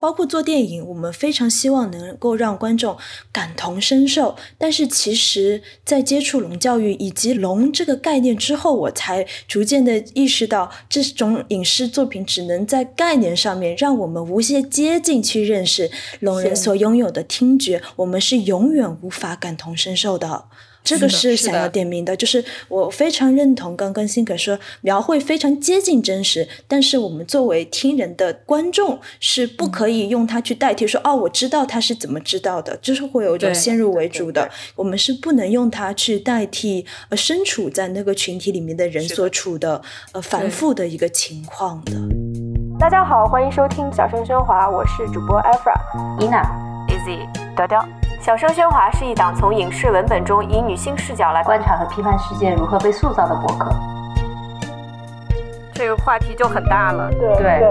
包括做电影，我们非常希望能够让观众感同身受。但是，其实，在接触龙教育以及龙这个概念之后，我才逐渐的意识到，这种影视作品只能在概念上面让我们无限接近去认识龙人所拥有的听觉，我们是永远无法感同身受的。这个是想要点名的，就是我非常认同刚刚辛可说，描绘非常接近真实，但是我们作为听人的观众是不可以用它去代替说哦，我知道他是怎么知道的，就是会有一种先入为主的，我们是不能用它去代替呃身处在那个群体里面的人所处的呃繁复的一个情况的。大家好，欢迎收听小声喧哗，我是主播 Efra、Ina、Easy、雕雕。小声喧哗是一档从影视文本中以女性视角来观察和批判世界如何被塑造的博客。这个话题就很大了，对。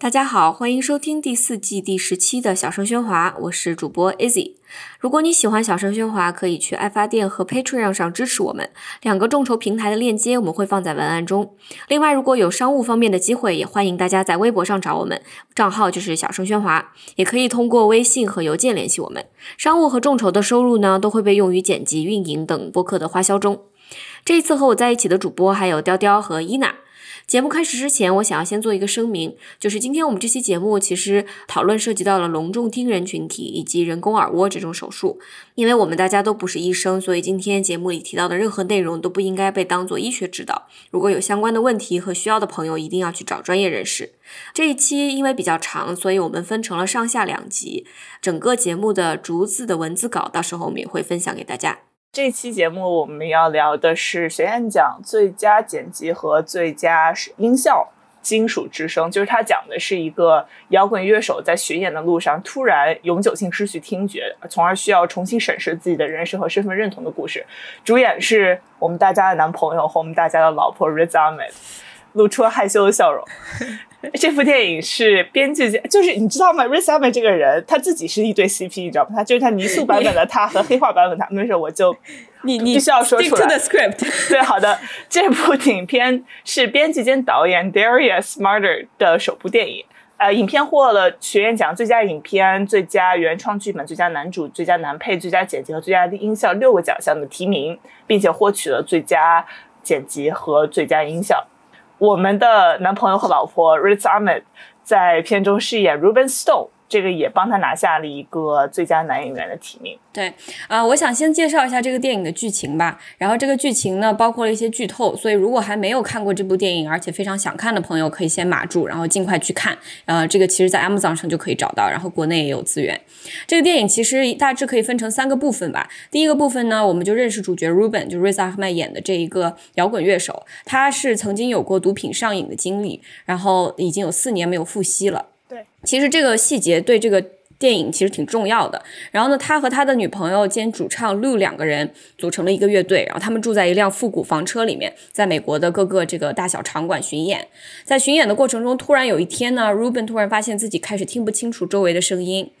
大家好，欢迎收听第四季第十期的小声喧哗，我是主播 Izzy。如果你喜欢小声喧哗，可以去爱发电和 Patreon 上支持我们，两个众筹平台的链接我们会放在文案中。另外，如果有商务方面的机会，也欢迎大家在微博上找我们，账号就是小声喧哗，也可以通过微信和邮件联系我们。商务和众筹的收入呢，都会被用于剪辑、运营等播客的花销中。这一次和我在一起的主播还有雕雕和伊娜。节目开始之前，我想要先做一个声明，就是今天我们这期节目其实讨论涉及到了隆重听人群体以及人工耳蜗这种手术。因为我们大家都不是医生，所以今天节目里提到的任何内容都不应该被当做医学指导。如果有相关的问题和需要的朋友，一定要去找专业人士。这一期因为比较长，所以我们分成了上下两集，整个节目的逐字的文字稿，到时候我们也会分享给大家。这期节目我们要聊的是学院奖最佳剪辑和最佳音效金属之声，就是它讲的是一个摇滚乐手在巡演的路上突然永久性失去听觉，从而需要重新审视自己的人生和身份认同的故事。主演是我们大家的男朋友和我们大家的老婆 Riz Ahmed，露出了害羞的笑容。这部电影是编剧，就是你知道吗 r i s a m 这个人，他自己是一对 CP，你知道吗？他就是他泥塑版本的他和黑化版本他。没事，我就你你必须要说出来。script。对，好的，这部影片是编剧兼导演 Darius Marder 的首部电影。呃，影片获了学院奖最佳影片、最佳原创剧本、最佳男主、最佳男配、最佳剪辑和最佳音效六个奖项的提名，并且获取了最佳剪辑和最佳音效。我们的男朋友和老婆 Riz Ahmed 在片中饰演 Ruben Stone。这个也帮他拿下了一个最佳男演员的提名。对，啊，我想先介绍一下这个电影的剧情吧。然后这个剧情呢，包括了一些剧透，所以如果还没有看过这部电影，而且非常想看的朋友，可以先码住，然后尽快去看。呃，这个其实在 Amazon 上就可以找到，然后国内也有资源。这个电影其实大致可以分成三个部分吧。第一个部分呢，我们就认识主角 Ruben，就 Riz Ahmed 演的这一个摇滚乐手，他是曾经有过毒品上瘾的经历，然后已经有四年没有复吸了。对，其实这个细节对这个电影其实挺重要的。然后呢，他和他的女朋友兼主唱 Lu 两个人组成了一个乐队，然后他们住在一辆复古房车里面，在美国的各个这个大小场馆巡演。在巡演的过程中，突然有一天呢，Ruben 突然发现自己开始听不清楚周围的声音，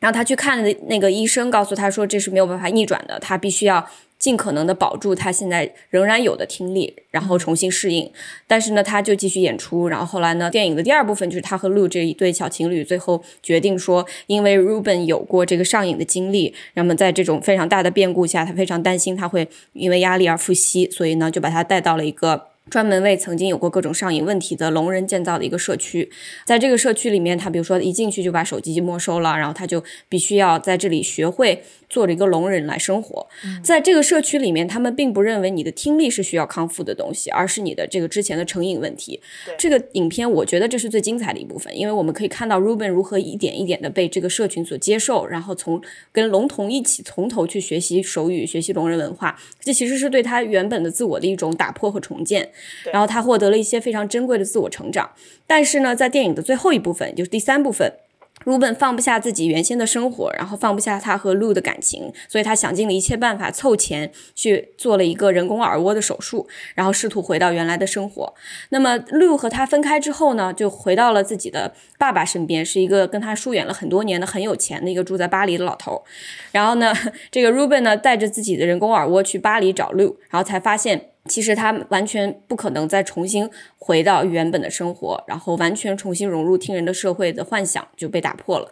然后他去看那个医生，告诉他说这是没有办法逆转的，他必须要。尽可能的保住他现在仍然有的听力，然后重新适应。但是呢，他就继续演出。然后后来呢，电影的第二部分就是他和 Lu 这一对小情侣，最后决定说，因为 Ruben 有过这个上瘾的经历，那么在这种非常大的变故下，他非常担心他会因为压力而复吸，所以呢，就把他带到了一个。专门为曾经有过各种上瘾问题的聋人建造的一个社区，在这个社区里面，他比如说一进去就把手机没收了，然后他就必须要在这里学会做了一个聋人来生活。在这个社区里面，他们并不认为你的听力是需要康复的东西，而是你的这个之前的成瘾问题。这个影片我觉得这是最精彩的一部分，因为我们可以看到 Ruben 如何一点一点的被这个社群所接受，然后从跟聋童一起从头去学习手语、学习聋人文化，这其实是对他原本的自我的一种打破和重建。然后他获得了一些非常珍贵的自我成长，但是呢，在电影的最后一部分，就是第三部分，Ruben 放不下自己原先的生活，然后放不下他和 Lu 的感情，所以他想尽了一切办法凑钱去做了一个人工耳蜗的手术，然后试图回到原来的生活。那么 Lu 和他分开之后呢，就回到了自己的爸爸身边，是一个跟他疏远了很多年的很有钱的一个住在巴黎的老头。然后呢，这个 Ruben 呢带着自己的人工耳蜗去巴黎找 Lu，然后才发现。其实他完全不可能再重新回到原本的生活，然后完全重新融入听人的社会的幻想就被打破了。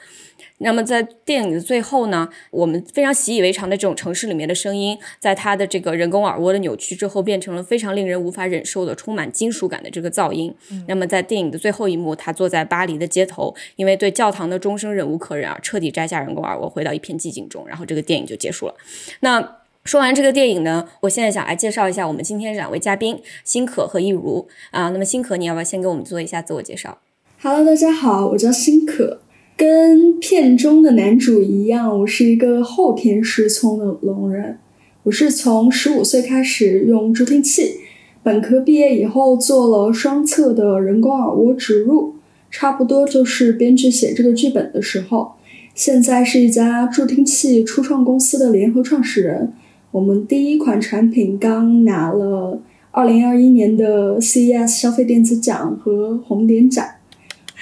那么在电影的最后呢，我们非常习以为常的这种城市里面的声音，在他的这个人工耳蜗的扭曲之后，变成了非常令人无法忍受的、充满金属感的这个噪音。那么在电影的最后一幕，他坐在巴黎的街头，因为对教堂的钟声忍无可忍而彻底摘下人工耳蜗，回到一片寂静中，然后这个电影就结束了。那。说完这个电影呢，我现在想来介绍一下我们今天两位嘉宾辛可和一如啊。那么辛可，你要不要先给我们做一下自我介绍好大家好，我叫辛可。跟片中的男主一样，我是一个后天失聪的聋人。我是从十五岁开始用助听器，本科毕业以后做了双侧的人工耳蜗植入，差不多就是编剧写这个剧本的时候。现在是一家助听器初创公司的联合创始人。我们第一款产品刚拿了二零二一年的 CES 消费电子奖和红点奖，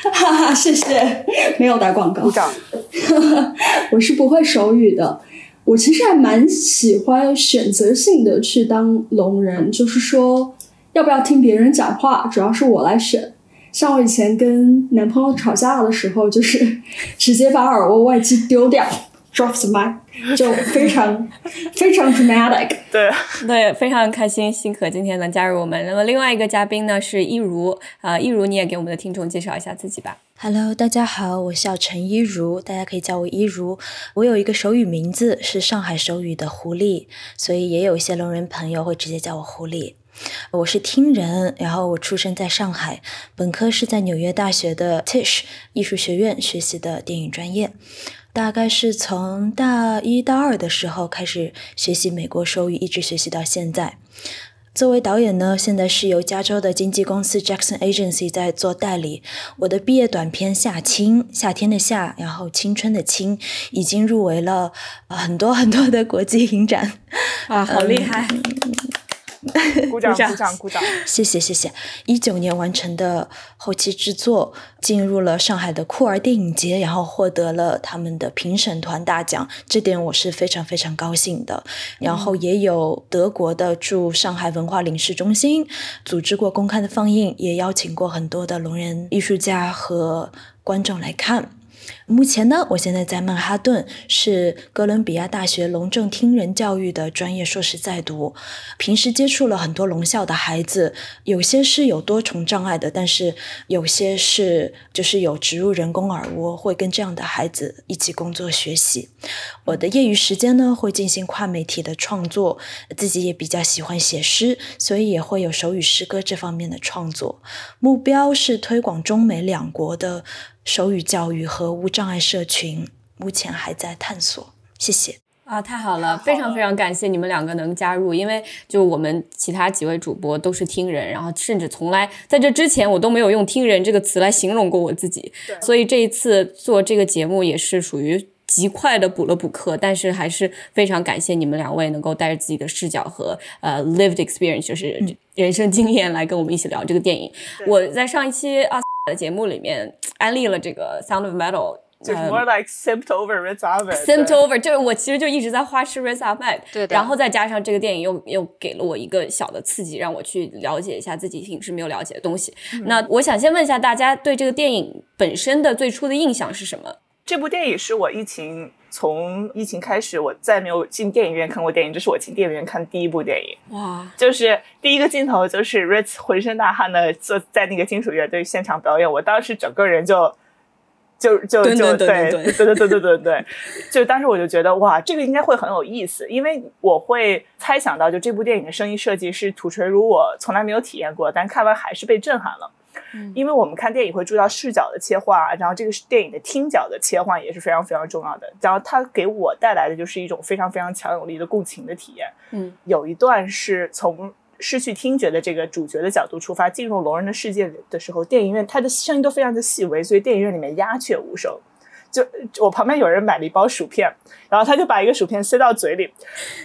哈哈，谢谢，没有打广告。鼓掌。我是不会手语的，我其实还蛮喜欢选择性的去当聋人，就是说要不要听别人讲话，主要是我来选。像我以前跟男朋友吵架的时候，就是直接把耳蜗外机丢掉。Drops my 就非常 非常 dramatic，对对，非常开心，辛可今天能加入我们。那么另外一个嘉宾呢是一如，呃，一如你也给我们的听众介绍一下自己吧。Hello，大家好，我叫陈一如，大家可以叫我一如。我有一个手语名字是上海手语的狐狸，所以也有一些聋人朋友会直接叫我狐狸。我是听人，然后我出生在上海，本科是在纽约大学的 Tisch 艺术学院学习的电影专业。大概是从大一、大二的时候开始学习美国手语，一直学习到现在。作为导演呢，现在是由加州的经纪公司 Jackson Agency 在做代理。我的毕业短片《夏青》，夏天的夏，然后青春的青，已经入围了很多很多的国际影展。啊，好厉害！鼓掌，鼓掌，鼓掌！谢谢，谢谢。一九年完成的后期制作，进入了上海的酷儿电影节，然后获得了他们的评审团大奖，这点我是非常非常高兴的。然后也有德国的驻上海文化领事中心组织过公开的放映，也邀请过很多的聋人艺术家和观众来看。目前呢，我现在在曼哈顿，是哥伦比亚大学聋正听人教育的专业硕士在读。平时接触了很多聋校的孩子，有些是有多重障碍的，但是有些是就是有植入人工耳蜗，会跟这样的孩子一起工作学习。我的业余时间呢，会进行跨媒体的创作，自己也比较喜欢写诗，所以也会有手语诗歌这方面的创作。目标是推广中美两国的。手语教育和无障碍社群目前还在探索。谢谢啊，太好了，非常非常感谢你们两个能加入，因为就我们其他几位主播都是听人，然后甚至从来在这之前我都没有用“听人”这个词来形容过我自己，所以这一次做这个节目也是属于极快的补了补课，但是还是非常感谢你们两位能够带着自己的视角和呃 lived experience，就是人生经验来跟我们一起聊这个电影。我在上一期啊。的节目里面安利了这个《Sound of Metal》，就是 more like simped over Riz Ahmed，simped over，就是我其实就一直在花痴 Riz Ahmed，对然后再加上这个电影又又给了我一个小的刺激，让我去了解一下自己平时没有了解的东西。那我想先问一下大家对这个电影本身的最初的印象是什么？这部电影是我疫情。从疫情开始，我再没有进电影院看过电影，这是我进电影院看第一部电影。哇！就是第一个镜头，就是 Ritz 浑身大汗的坐在那个金属乐队现场表演，我当时整个人就就，就，就对，对，对，对，对，对，对。就当时我就觉得，哇，这个应该会很有意思，因为我会猜想到，就这部电影的声音设计是土锤。如果从来没有体验过，但看完还是被震撼了。嗯，因为我们看电影会注意到视角的切换，然后这个是电影的听角的切换也是非常非常重要的。然后它给我带来的就是一种非常非常强有力的共情的体验。嗯，有一段是从。失去听觉的这个主角的角度出发，进入聋人的世界的时候，电影院它的声音都非常的细微，所以电影院里面鸦雀无声。就我旁边有人买了一包薯片，然后他就把一个薯片塞到嘴里，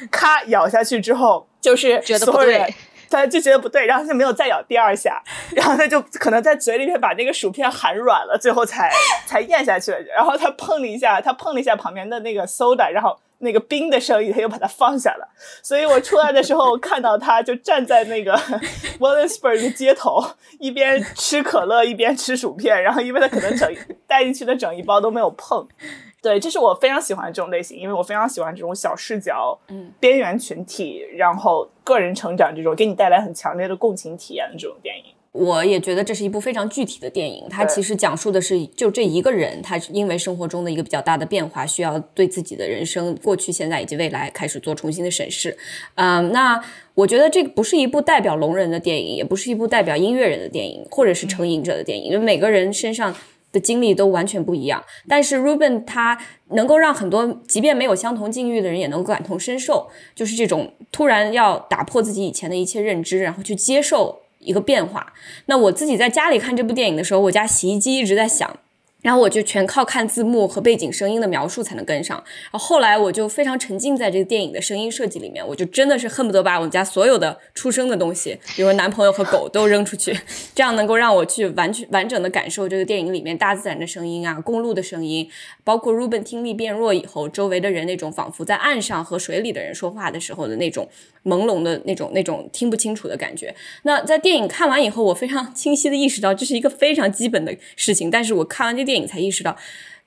咔咬下去之后，就是觉得不对。他就觉得不对，然后他就没有再咬第二下，然后他就可能在嘴里面把那个薯片含软了，最后才才咽下去了。然后他碰了一下，他碰了一下旁边的那个 soda，然后那个冰的声音，他又把它放下了。所以我出来的时候看到他就站在那个 Williamsburg 的街头，一边吃可乐一边吃薯片，然后因为他可能整带进去的整一包都没有碰。对，这是我非常喜欢这种类型，因为我非常喜欢这种小视角、嗯，边缘群体，然后个人成长这种给你带来很强烈的共情体验的这种电影。我也觉得这是一部非常具体的电影，它其实讲述的是就这一个人，他因为生活中的一个比较大的变化，需要对自己的人生过去、现在以及未来开始做重新的审视。嗯，那我觉得这个不是一部代表聋人的电影，也不是一部代表音乐人的电影，或者是成瘾者的电影，因为每个人身上。的经历都完全不一样，但是 Ruben 他能够让很多即便没有相同境遇的人也能够感同身受，就是这种突然要打破自己以前的一切认知，然后去接受一个变化。那我自己在家里看这部电影的时候，我家洗衣机一直在响。然后我就全靠看字幕和背景声音的描述才能跟上。然后后来我就非常沉浸在这个电影的声音设计里面，我就真的是恨不得把我们家所有的出生的东西，比如男朋友和狗都扔出去，这样能够让我去完全完整的感受这个电影里面大自然的声音啊，公路的声音，包括 Ruben 听力变弱以后，周围的人那种仿佛在岸上和水里的人说话的时候的那种朦胧的那种那种听不清楚的感觉。那在电影看完以后，我非常清晰的意识到这是一个非常基本的事情，但是我看完这电影才意识到。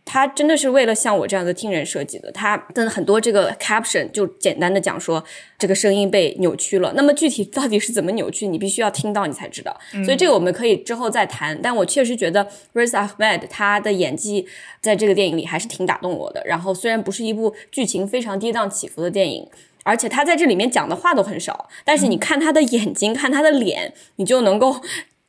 他真的是为了像我这样的听人设计的。他的很多这个 caption 就简单的讲说这个声音被扭曲了。那么具体到底是怎么扭曲，你必须要听到你才知道。所以这个我们可以之后再谈。但我确实觉得 Riz Ahmed 他的演技在这个电影里还是挺打动我的。然后虽然不是一部剧情非常跌宕起伏的电影。而且他在这里面讲的话都很少，但是你看他的眼睛，看他的脸，你就能够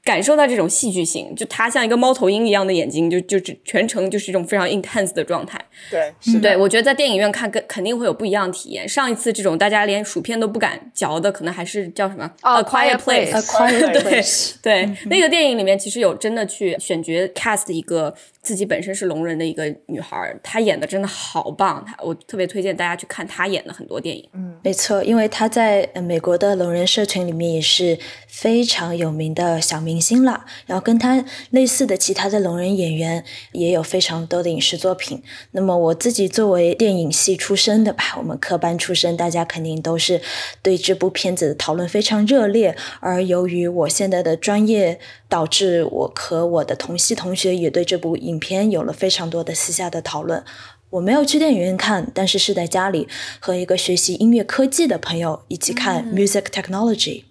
感受到这种戏剧性。就他像一个猫头鹰一样的眼睛，就就全程就是一种非常 intense 的状态。对，是对，我觉得在电影院看跟肯定会有不一样的体验。上一次这种大家连薯片都不敢嚼的，可能还是叫什么哦 A Quiet Place。A Quiet 对 Place，对，那个电影里面其实有真的去选角 cast 一个自己本身是聋人的一个女孩，她演的真的好棒，她我特别推荐大家去看她演的很多电影。嗯没错，因为她在呃美国的聋人社群里面也是非常有名的小明星了。然后跟她类似的其他的聋人演员也有非常多的影视作品。那么我自己作为电影系出身的吧，我们科班出身，大家肯定都是对这部片子的讨论非常热烈。而由于我现在的专业，导致我和我的同系同学也对这部影片有了非常多的私下的讨论。我没有去电影院看，但是是在家里和一个学习音乐科技的朋友一起看 Music Technology，、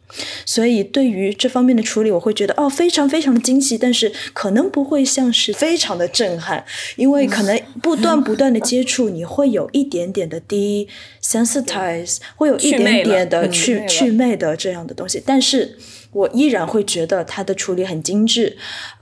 所以对于这方面的处理，我会觉得哦，非常非常的惊喜，但是可能不会像是非常的震撼，因为可能不断不断的接触，你会有一点点的 desensitize，会有一点点的去去魅的这样的东西，但是。我依然会觉得它的处理很精致，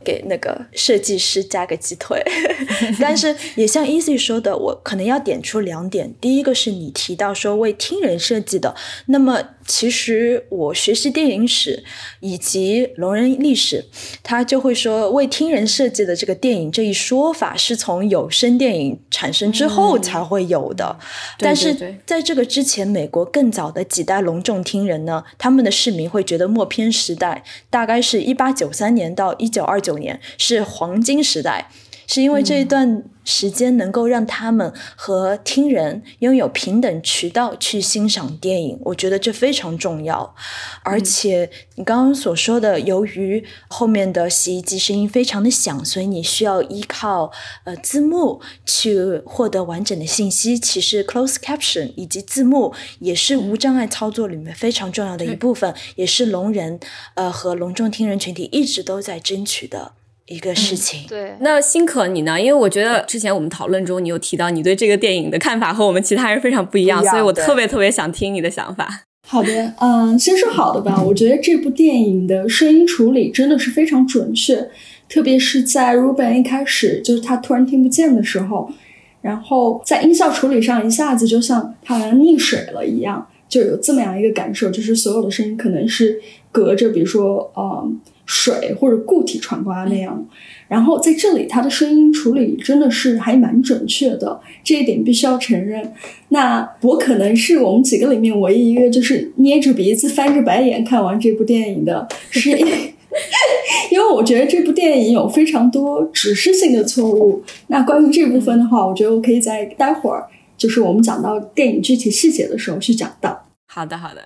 给那个设计师加个鸡腿。但是也像 Easy 说的，我可能要点出两点。第一个是你提到说为听人设计的，那么其实我学习电影史以及聋人历史，他就会说为听人设计的这个电影这一说法是从有声电影产生之后才会有的。对但是在这个之前，美国更早的几代隆重听人呢，他们的市民会觉得默片时代大概是一八九三年到一九二九年是黄金时代，是因为这一段时间能够让他们和听人拥有平等渠道去欣赏电影，我觉得这非常重要。而且你刚刚所说的，由于后面的洗衣机声音非常的响，所以你需要依靠呃字幕去获得完整的信息。其实 close caption 以及字幕也是无障碍操作里面非常重要的一部分，也是聋人呃和聋重听人群体一直都在争取的一个事情。对，那辛可你呢？因为我觉得之前我们讨论中，你有提到你对这个电影的看法和我们其他人非常不一样，一样所以我特别特别想听你的想法。好的，嗯，先说好的吧。我觉得这部电影的声音处理真的是非常准确，特别是在 Ruben 一开始就是他突然听不见的时候，然后在音效处理上一下子就像他好像溺水了一样，就有这么样一个感受，就是所有的声音可能是隔着，比如说呃水或者固体传过来那样。然后在这里，他的声音处理真的是还蛮准确的，这一点必须要承认。那我可能是我们几个里面唯一一个就是捏着鼻子翻着白眼看完这部电影的，是因为 因为我觉得这部电影有非常多指示性的错误。那关于这部分的话，我觉得我可以在待会儿，就是我们讲到电影具体细节的时候去讲到。好的，好的，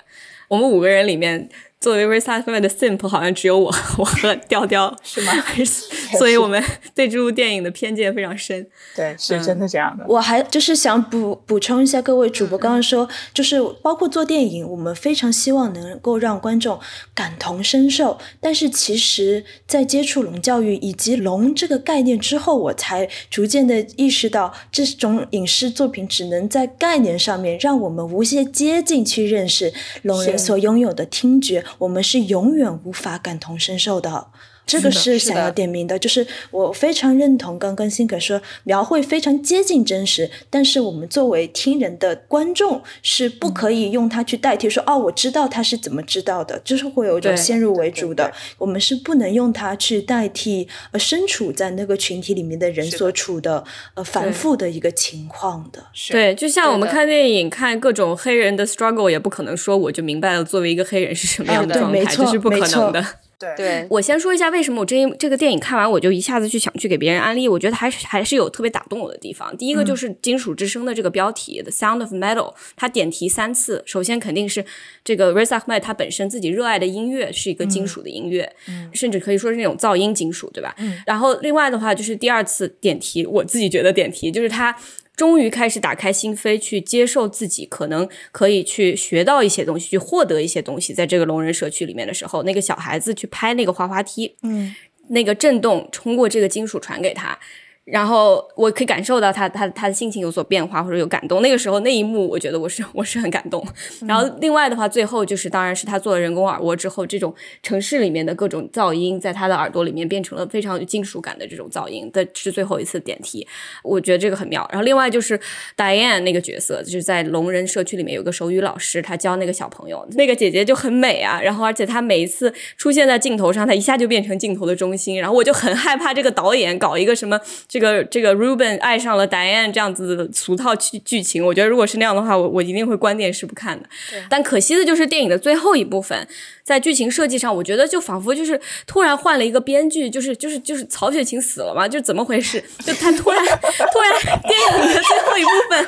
我们五个人里面。作为 Versace 的 simp，好像只有我，我和调调是吗？所以我们对这部电影的偏见非常深。对，是真的这样的。我还就是想补补充一下，各位主播刚刚说，就是包括做电影，我们非常希望能够让观众感同身受。但是其实，在接触龙教育以及龙这个概念之后，我才逐渐的意识到，这种影视作品只能在概念上面让我们无限接近去认识龙人所拥有的听觉。我们是永远无法感同身受的。这个是想要点名的，就是我非常认同刚刚辛可说，描绘非常接近真实，但是我们作为听人的观众是不可以用它去代替说哦，我知道他是怎么知道的，就是会有一种先入为主的，我们是不能用它去代替呃身处在那个群体里面的人所处的呃繁复的一个情况的。对，就像我们看电影看各种黑人的 struggle，也不可能说我就明白了作为一个黑人是什么样的状态，这是不可能的。对，我先说一下为什么我这这个电影看完我就一下子去想去给别人安利，我觉得还是还是有特别打动我的地方。第一个就是《金属之声》的这个标题《The Sound of Metal》，它点题三次。首先肯定是这个 Riz Ahmed 他本身自己热爱的音乐是一个金属的音乐，甚至可以说是那种噪音金属，对吧？然后另外的话就是第二次点题，我自己觉得点题就是他。终于开始打开心扉，去接受自己可能可以去学到一些东西，去获得一些东西。在这个聋人社区里面的时候，那个小孩子去拍那个滑滑梯，嗯，那个震动通过这个金属传给他。然后我可以感受到他他他的心情有所变化或者有感动，那个时候那一幕我觉得我是我是很感动。然后另外的话，最后就是当然是他做了人工耳蜗之后，这种城市里面的各种噪音在他的耳朵里面变成了非常有金属感的这种噪音的是最后一次点题，我觉得这个很妙。然后另外就是 Diane 那个角色，就是在聋人社区里面有个手语老师，他教那个小朋友，那个姐姐就很美啊。然后而且她每一次出现在镜头上，她一下就变成镜头的中心。然后我就很害怕这个导演搞一个什么。这个这个 Ruben 爱上了 Diane 这样子的俗套剧剧情，我觉得如果是那样的话，我我一定会关电视不看的。但可惜的就是电影的最后一部分。在剧情设计上，我觉得就仿佛就是突然换了一个编剧，就是就是就是曹雪芹死了嘛，就怎么回事？就他突然突然电影的最后一部分，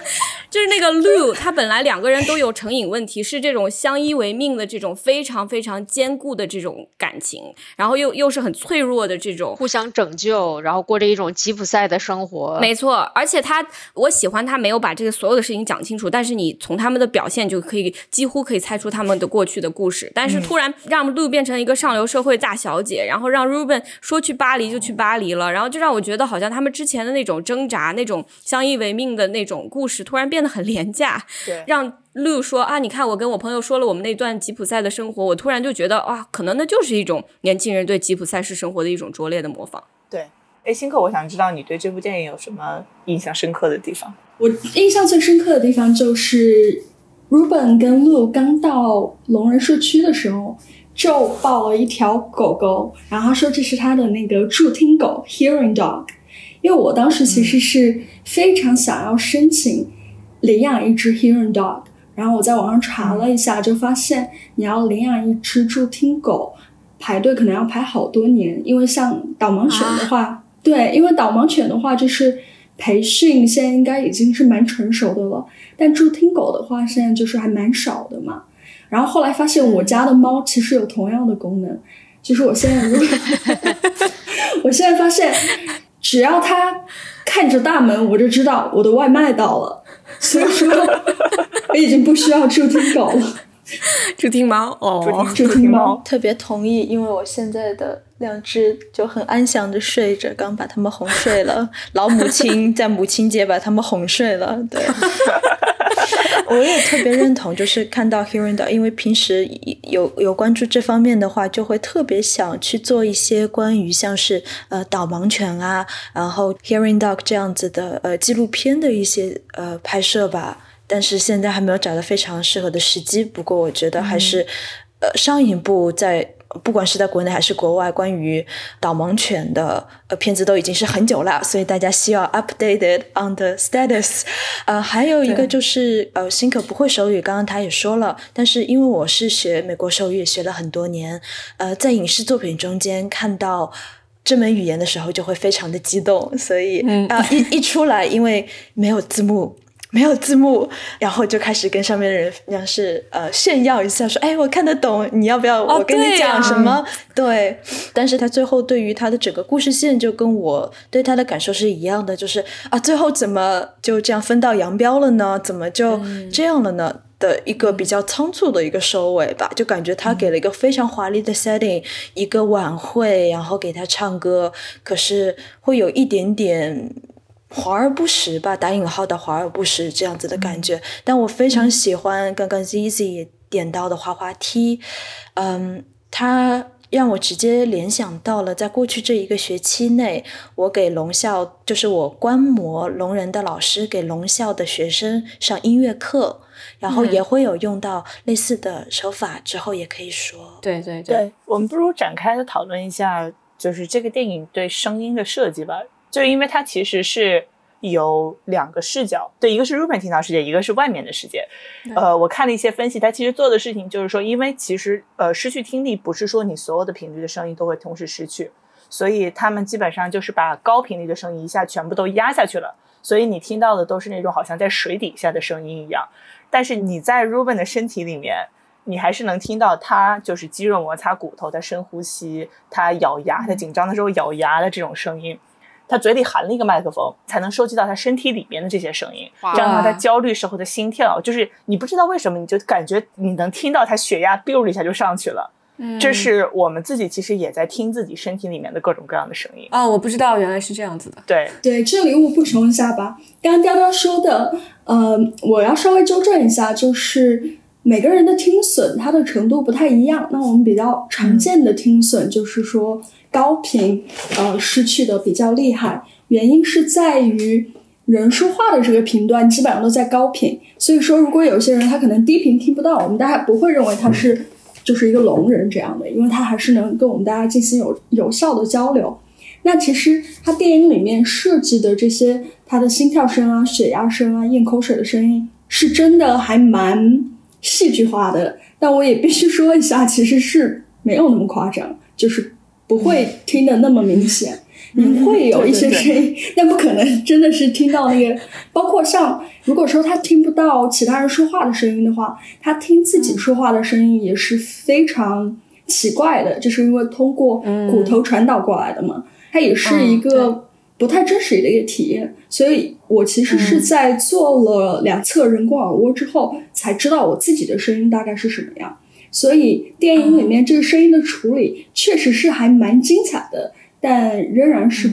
就是那个 Lu，他本来两个人都有成瘾问题，是这种相依为命的这种非常非常坚固的这种感情，然后又又是很脆弱的这种互相拯救，然后过着一种吉普赛的生活。没错，而且他我喜欢他没有把这个所有的事情讲清楚，但是你从他们的表现就可以几乎可以猜出他们的过去的故事，但是突然。让路变成一个上流社会大小姐，然后让 Ruben 说去巴黎就去巴黎了，然后就让我觉得好像他们之前的那种挣扎、那种相依为命的那种故事，突然变得很廉价。对，让路说啊，你看我跟我朋友说了我们那段吉普赛的生活，我突然就觉得哇，可能那就是一种年轻人对吉普赛式生活的一种拙劣的模仿。对，哎，新克，我想知道你对这部电影有什么印象深刻的地方？我印象最深刻的地方就是。Ruben 跟 Lu 刚到聋人社区的时候，就抱了一条狗狗，然后他说这是他的那个助听狗 （hearing dog）。因为我当时其实是非常想要申请领养一只 hearing dog，然后我在网上查了一下，就发现你要领养一只助听狗，排队可能要排好多年。因为像导盲犬的话，对，因为导盲犬的话就是。培训现在应该已经是蛮成熟的了，但助听狗的话，现在就是还蛮少的嘛。然后后来发现我家的猫其实有同样的功能，就是我现在如果，我现在发现，只要它看着大门，我就知道我的外卖到了。所以说，我已经不需要助听狗了。助听猫哦，助听猫特别同意，因为我现在的两只就很安详的睡着，刚把它们哄睡了。老母亲在母亲节把它们哄睡了。对，我也特别认同，就是看到 Hearing Dog，因为平时有有关注这方面的话，就会特别想去做一些关于像是呃导盲犬啊，然后 Hearing Dog 这样子的呃纪录片的一些呃拍摄吧。但是现在还没有找到非常适合的时机。不过我觉得还是，呃，上一部在不管是在国内还是国外，关于导盲犬的呃片子都已经是很久了，所以大家需要 updated on the status。呃，还有一个就是呃，辛可不会手语，刚刚他也说了，但是因为我是学美国手语，学了很多年，呃，在影视作品中间看到这门语言的时候，就会非常的激动，所以啊、一一出来，因为没有字幕。没有字幕，然后就开始跟上面的人像是呃炫耀一下，说：“哎，我看得懂，你要不要我跟你讲什么？”对，但是他最后对于他的整个故事线，就跟我对他的感受是一样的，就是啊，最后怎么就这样分道扬镳了呢？怎么就这样了呢？的一个比较仓促的一个收尾吧，就感觉他给了一个非常华丽的 setting，一个晚会，然后给他唱歌，可是会有一点点华而不实吧，打引号的华而不实这样子的感觉。但我非常喜欢刚刚 Zizi 也点到的滑滑梯，嗯，它让我直接联想到了在过去这一个学期内，我给龙校，就是我观摩聋人的老师给龙校的学生上音乐课，然后也会有用到类似的手法，之后也可以说，对对对，对，我们不如展开的讨论一下，就是这个电影对声音的设计吧。就是因为它其实是有两个视角，对，一个是 Ruben 听到世界，一个是外面的世界。呃，我看了一些分析，它其实做的事情就是说，因为其实呃失去听力不是说你所有的频率的声音都会同时失去，所以他们基本上就是把高频率的声音一下全部都压下去了，所以你听到的都是那种好像在水底下的声音一样。但是你在 Ruben 的身体里面，你还是能听到他就是肌肉摩擦骨头，他深呼吸，他咬牙，他紧张的时候咬牙的这种声音。他嘴里含了一个麦克风，才能收集到他身体里面的这些声音，哇这样的话，他焦虑时候的心跳，就是你不知道为什么，你就感觉你能听到他血压 biu 一下就上去了。嗯这是我们自己其实也在听自己身体里面的各种各样的声音。哦，我不知道原来是这样子的。对，对，这里我补充一下吧。刚刚雕雕说的，呃，我要稍微纠正一下，就是每个人的听损它的程度不太一样。那我们比较常见的听损就是说高频，呃，失去的比较厉害，原因是在于人说话的这个频段基本上都在高频，所以说如果有些人他可能低频听不到，我们大家不会认为他是 就是一个聋人这样的，因为他还是能跟我们大家进行有有效的交流。那其实他电影里面设计的这些，他的心跳声啊、血压声啊、咽口水的声音，是真的还蛮戏剧化的。但我也必须说一下，其实是没有那么夸张，就是不会听得那么明显。你会有一些 声音，但不可能真的是听到那个。包括像如果说他听不到其他人说话的声音的话，他听自己说话的声音也是非常奇怪的，就是因为通过骨头传导过来的嘛。它也是一个不太真实的一个体验，所以我其实是在做了两侧人工耳蜗之后，才知道我自己的声音大概是什么样。所以电影里面这个声音的处理确实是还蛮精彩的，但仍然是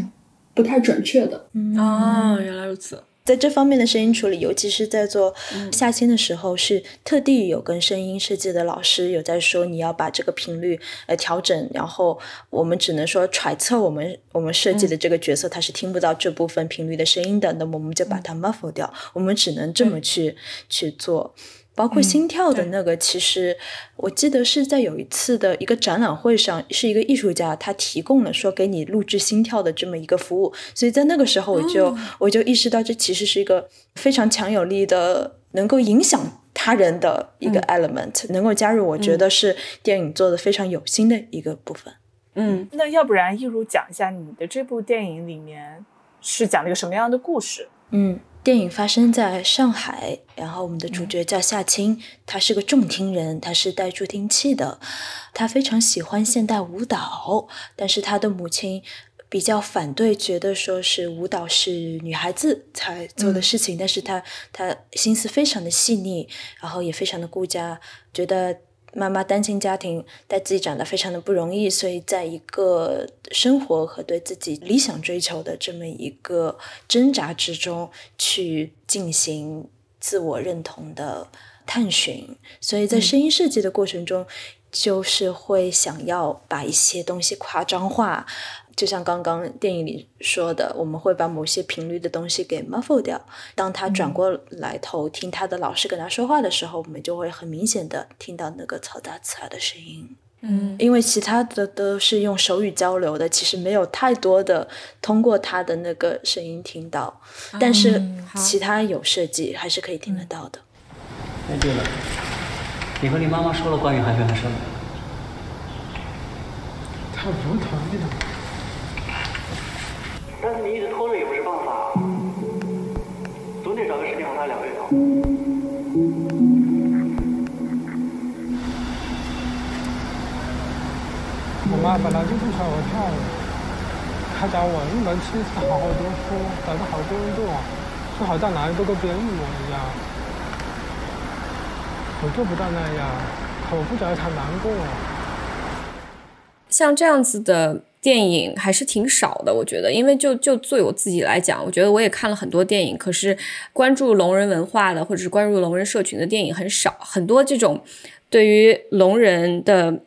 不太准确的。嗯啊，原来如此。在这方面的声音处理，尤其是在做下签的时候，是特地有跟声音设计的老师有在说，你要把这个频率呃调整，然后我们只能说揣测我们我们设计的这个角色他是听不到这部分频率的声音的，那么我们就把它 muffle 掉，我们只能这么去去做。包括心跳的那个，其实我记得是在有一次的一个展览会上，是一个艺术家他提供了说给你录制心跳的这么一个服务，所以在那个时候我就、我就意识到这其实是一个非常强有力的，能够影响他人的一个 element，、能够加入，我觉得是电影做的非常有心的一个部分。嗯，那要不然一如讲一下你的这部电影里面是讲了一个什么样的故事？嗯，电影发生在上海，然后我们的主角叫夏青，他是个重听人，他是带助听器的，他非常喜欢现代舞蹈，但是他的母亲比较反对，觉得说是舞蹈是女孩子才做的事情，但是他他心思非常的细腻，然后也非常的顾家，觉得。妈妈单亲家庭带自己长得非常的不容易，所以在一个生活和对自己理想追求的这么一个挣扎之中去进行自我认同的探寻。所以在声音设计的过程中，就是会想要把一些东西夸张化，就像刚刚电影里说的，我们会把某些频率的东西给 muffle 掉。当他转过来头听他的老师跟他说话的时候，我们就会很明显的听到那个嘈杂刺耳的声音。嗯因为其他的都是用手语交流的，其实没有太多的通过他的那个声音听到，但是其他有设计还是可以听得到的。哎，对了，你和你妈妈说了关于海选的事吗？他不同意的。但是你一直拖着也不是办法，总得找个时间和他聊一聊。我妈本来就不想我跳舞，她讲我一门七次好好读书，找个好工作，最好在哪里都跟别人一模一样。我做不到那样，可我不觉得她难过。像这样子的电影还是挺少的，我觉得，因为就就对我自己来讲，我觉得我也看了很多电影，可是关注聋人文化的或者是关注聋人社群的电影很少，很多这种对于聋人的。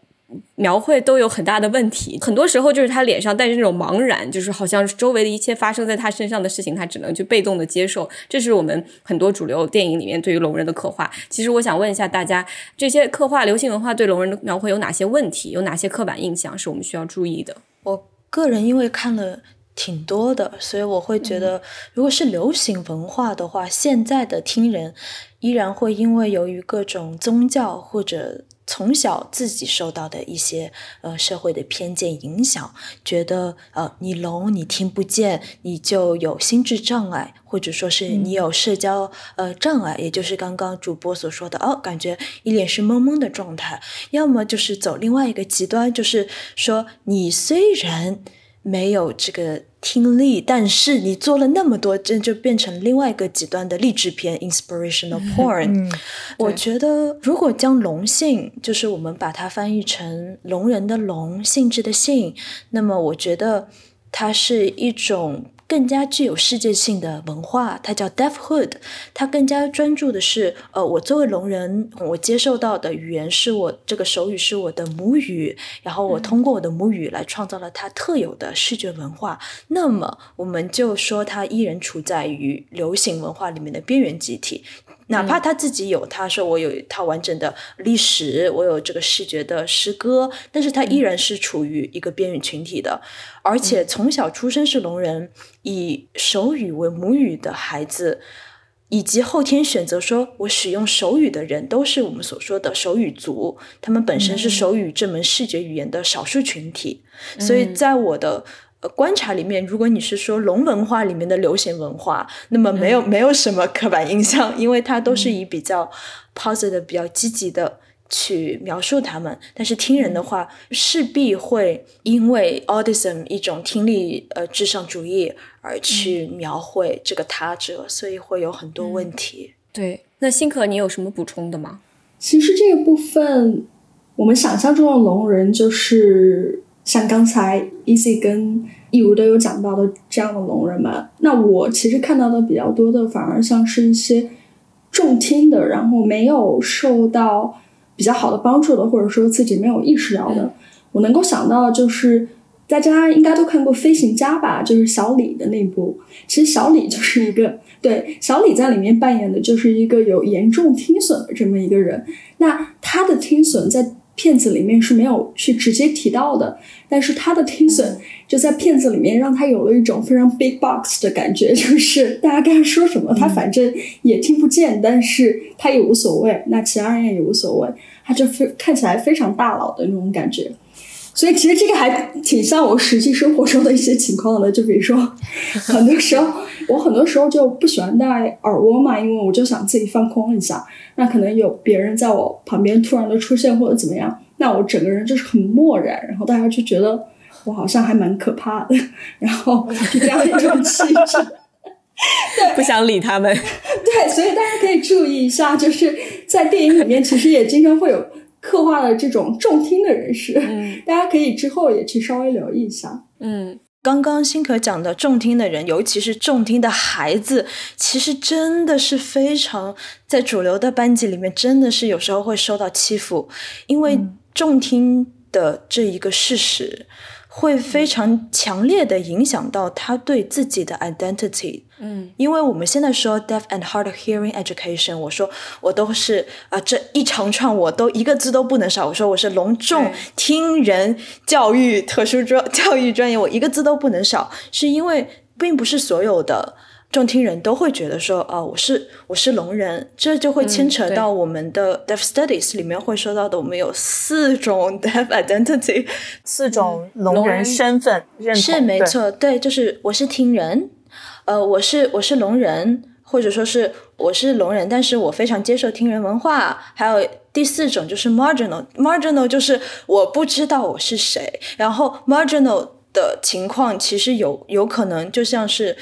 描绘都有很大的问题，很多时候就是他脸上带着那种茫然，就是好像周围的一切发生在他身上的事情，他只能去被动的接受。这是我们很多主流电影里面对于聋人的刻画。其实我想问一下大家，这些刻画流行文化对聋人的描绘有哪些问题？有哪些刻板印象是我们需要注意的？我个人因为看了挺多的，所以我会觉得，如果是流行文化的话，现在的听人依然会因为由于各种宗教或者从小自己受到的一些呃社会的偏见影响，觉得呃你聋你听不见，你就有心智障碍，或者说是你有社交呃障碍，也就是刚刚主播所说的哦，感觉一脸是懵懵的状态，要么就是走另外一个极端，就是说你虽然没有这个听力，但是你做了那么多，这就变成另外一个极端的励志片 （inspirational porn）。嗯，我觉得，如果将聋性，就是我们把它翻译成聋人的聋，性质的性，那么我觉得它是一种更加具有世界性的文化，它叫 deafhood。它更加专注的是，呃，我作为聋人，我接受到的语言是我这个手语是我的母语，然后我通过我的母语来创造了它特有的视觉文化。那么我们就说它依然处在于流行文化里面的边缘集体。哪怕他自己有，他说我有一套完整的历史，我有这个视觉的诗歌，但是他依然是处于一个边缘群体的，而且从小出生是聋人，以手语为母语的孩子，以及后天选择说我使用手语的人，都是我们所说的手语族，他们本身是手语这门视觉语言的少数群体，所以在我的。呃，观察里面，如果你是说龙文化里面的流行文化，那么没有、没有什么刻板印象，因为它都是以比较 positive、比较积极的去描述他们。但是听人的话，势必会因为 autism 一种听力呃至上主义而去描绘这个他者，所以会有很多问题。对，那辛可，你有什么补充的吗？其实这个部分，我们想象中的聋人就是像刚才 Easy 跟义如都有讲到的这样的聋人们。那我其实看到的比较多的，反而像是一些重听的，然后没有受到比较好的帮助的，或者说自己没有意识到的。我能够想到的就是。大家应该都看过《飞行家》吧？就是小李的那部。其实小李就是一个 对小李在里面扮演的就是一个有严重听损的这么一个人。那他的听损在片子里面是没有去直接提到的，但是他的听损就在片子里面让他有了一种非常 big box 的感觉，就是大家跟他说什么，他反正也听不见，但是他也无所谓，那其他人也无所谓，他就非看起来非常大佬的那种感觉。所以其实这个还挺像我实际生活中的一些情况的，就比如说，很多时候我很多时候就不喜欢戴耳蜗嘛，因为我就想自己放空一下。那可能有别人在我旁边突然的出现或者怎么样，那我整个人就是很漠然，然后大家就觉得我好像还蛮可怕的，然后就这样一种气质。对，不想理他们。对，所以大家可以注意一下，就是在电影里面其实也经常会有。刻画了这种重听的人士，嗯、大家可以之后也去稍微留意一下。嗯，刚刚辛可讲的重听的人，尤其是重听的孩子，其实真的是非常在主流的班级里面，真的是有时候会受到欺负，因为重听的这一个事实。会非常强烈的影响到他对自己的 identity。嗯，因为我们现在说 deaf and hard hearing education，我说我都是啊、这一长串我都一个字都不能少。我说我是隆重听人教育特殊专教育专业，我一个字都不能少，是因为并不是所有的。重听人都会觉得说，啊、我是我是聋人，这就会牵扯到我们的 deaf studies 里面会说到的，我们有四种 deaf identity，四种聋聋人人身份认同是没错，对，就是我是听人，呃，我是我是聋人，或者说是我是聋人，但是我非常接受听人文化。还有第四种就是 marginal，marginal 就是我不知道我是谁，然后 marginal 的情况其实有有可能就像是。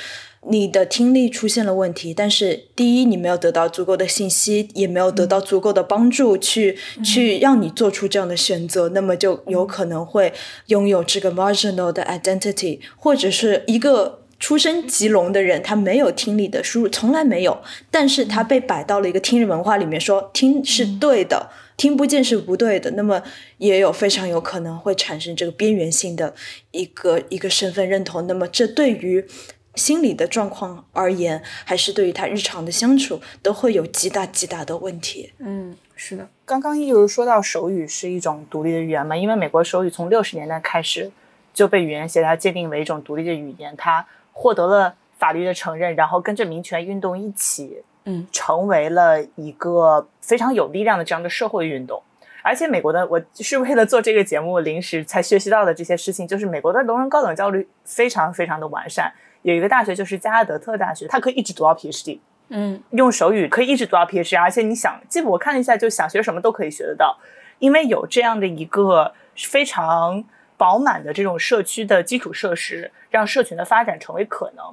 你的听力出现了问题，但是第一，你没有得到足够的信息，也没有得到足够的帮助去、去让你做出这样的选择，那么就有可能会拥有这个 marginal 的 identity，或者是一个出生极聋的人，他没有听力的输入，从来没有，但是他被摆到了一个听人文化里面说，听是对的。听不见是不对的，那么也有非常有可能会产生这个边缘性的一个一个身份认同。那么这对于心理的状况而言，还是对于他日常的相处，都会有极大极大的问题。嗯，是的，刚刚一如说到手语是一种独立的语言嘛，因为美国手语从六十年代开始就被语言协调界定为一种独立的语言，它获得了法律的承认，然后跟着民权运动一起，嗯，成为了一个非常有力量的这样的社会运动。而且美国的，我是为了做这个节目临时才学习到的这些事情，就是美国的聋人高等教育非常非常的完善。有一个大学就是加拉德特大学，它可以一直读到 PhD，嗯。用手语可以一直读到 PhD，而且你想，基本我看了一下，就想学什么都可以学得到，因为有这样的一个非常饱满的这种社区的基础设施，让社群的发展成为可能。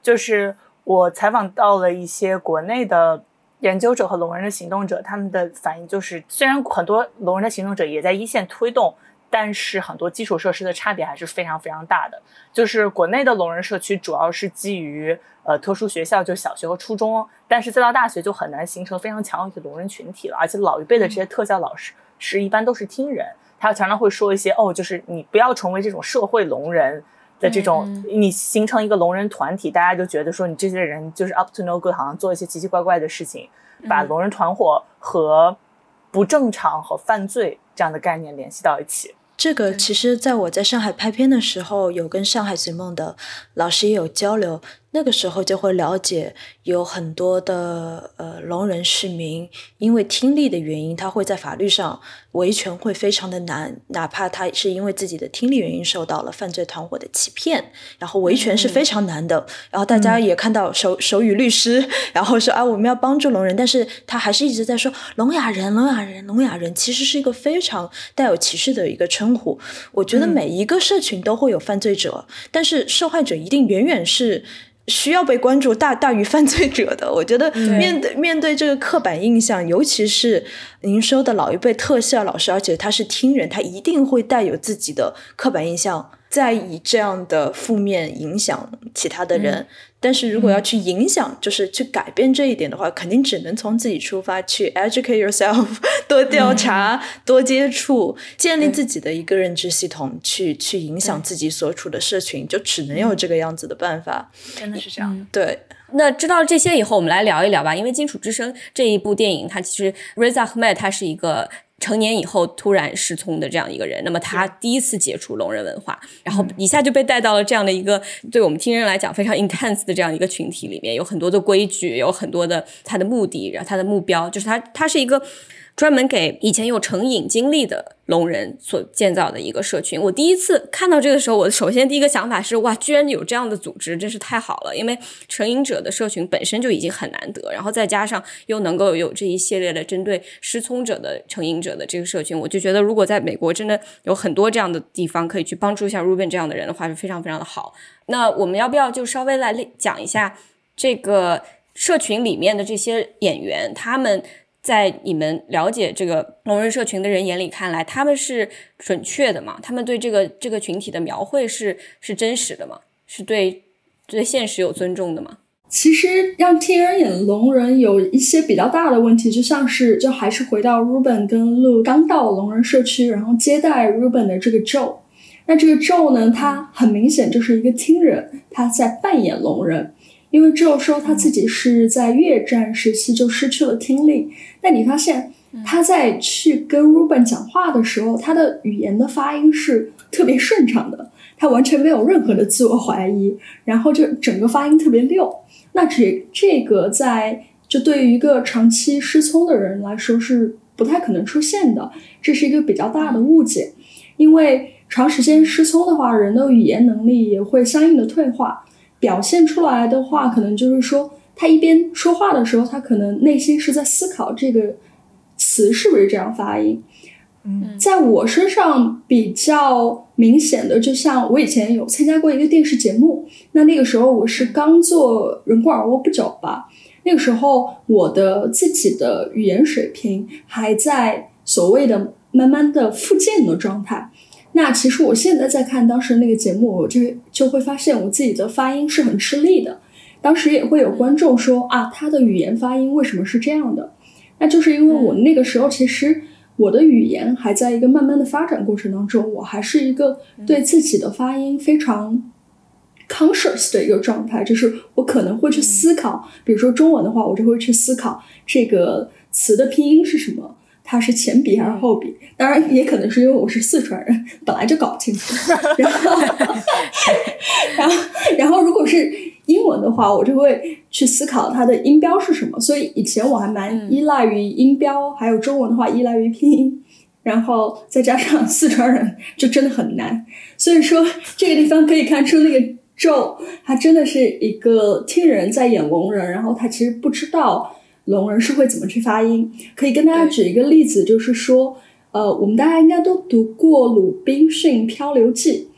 就是我采访到了一些国内的研究者和聋人的行动者，他们的反应就是，虽然很多聋人的行动者也在一线推动，但是很多基础设施的差别还是非常非常大的。就是国内的聋人社区主要是基于呃特殊学校，就是小学和初中，但是再到大学就很难形成非常强的聋人群体了。而且老一辈的这些特教老师是一般都是听人，他常常会说一些哦，就是你不要成为这种社会聋人。的这种，你形成一个聋人团体，大家就觉得说你这些人就是 up to no good，好像做一些奇奇怪怪的事情，把聋人团伙和不正常和犯罪这样的概念联系到一起。这个其实在我在上海拍片的时候，有跟上海随梦的老师也有交流，那个时候就会了解，有很多的呃聋人市民因为听力的原因，他会在法律上维权会非常的难，哪怕他是因为自己的听力原因受到了犯罪团伙的欺骗，然后维权是非常难的。然后大家也看到手手语律师，然后说啊我们要帮助聋人，但是他还是一直在说聋哑人、聋哑人、聋哑人，其实是一个非常带有歧视的一个称呼。我觉得每一个社群都会有犯罪者，但是受害者一定远远是。需要被关注大 大于犯罪者的，我觉得面对面对这个刻板印象，尤其是您说的老一辈特效老师，而且他是听人，他一定会带有自己的刻板印象，再以这样的负面影响其他的人。但是如果要去影响，就是去改变这一点的话，肯定只能从自己出发，去 educate yourself，多调查、多接触，建立自己的一个认知系统，去去影响自己所处的社群，就只能有这个样子的办法。真的是这样。对，那知道这些以后，我们来聊一聊吧。因为《金属之声》这一部电影，它其实 Reza Ahmed 他是一个成年以后突然失聪的这样一个人。那么他第一次接触聋人文化，然后一下就被带到了这样的一个对我们听人来讲非常 intense 的这样一个群体里面，有很多的规矩，有很多的他的目的，然后他的目标就是他他是一个。专门给以前有成瘾经历的聋人所建造的一个社群。我第一次看到这个时候，我首先第一个想法是：哇，居然有这样的组织，真是太好了！因为成瘾者的社群本身就已经很难得，然后再加上又能够有这一系列的针对失聪者的成瘾者的这个社群，我就觉得如果在美国真的有很多这样的地方可以去帮助一下 Ruben 这样的人的话，是非常非常的好。那我们要不要就稍微来讲一下这个社群里面的这些演员，他们？在你们了解这个聋人社群的人眼里看来，他们是准确的吗？他们对这个这个群体的描绘是是真实的吗？是对对现实有尊重的吗？其实让听人演聋人有一些比较大的问题，就像是就还是回到 Ruben 跟 Lu 刚到聋人社区，然后接待 Ruben 的这个 Joe，那这个 Joe 呢，他很明显就是一个听人，他在扮演聋人。因为只有说他自己是在越战时期就失去了听力，但你发现他在去跟 Ruben 讲话的时候，他的语言的发音是特别顺畅的，他完全没有任何的自我怀疑，然后就整个发音特别溜。那这这个在就对于一个长期失聪的人来说是不太可能出现的，这是一个比较大的误解，因为长时间失聪的话，人的语言能力也会相应的退化。表现出来的话，可能就是说，他一边说话的时候，他可能内心是在思考这个词是不是这样发音。嗯，在我身上比较明显的，就像我以前有参加过一个电视节目，那那个时候我是刚做人工耳蜗不久吧，那个时候我的自己的语言水平还在所谓的慢慢的复健的状态。那其实我现在在看当时那个节目，我就就会发现我自己的发音是很吃力的。当时也会有观众说啊，他的语言发音为什么是这样的？那就是因为我那个时候其实我的语言还在一个慢慢的发展过程当中，我还是一个对自己的发音非常 conscious 的一个状态，就是我可能会去思考，比如说中文的话，我就会去思考这个词的拼音是什么。它是前鼻还是后鼻？当然，也可能是因为我是四川人，本来就搞不清楚。然后，然后，然后，如果是英文的话，我就会去思考它的音标是什么。所以以前我还蛮依赖于音标，还有中文的话依赖于拼音。然后再加上 四川人，就真的很难。所以说，这个地方可以看出那个 Joe，他真的是一个听人在演聋人，然后他其实不知道。聋人是会怎么去发音？可以跟大家举一个例子，就是说，呃，我们大家应该都读过《鲁滨逊漂流记》。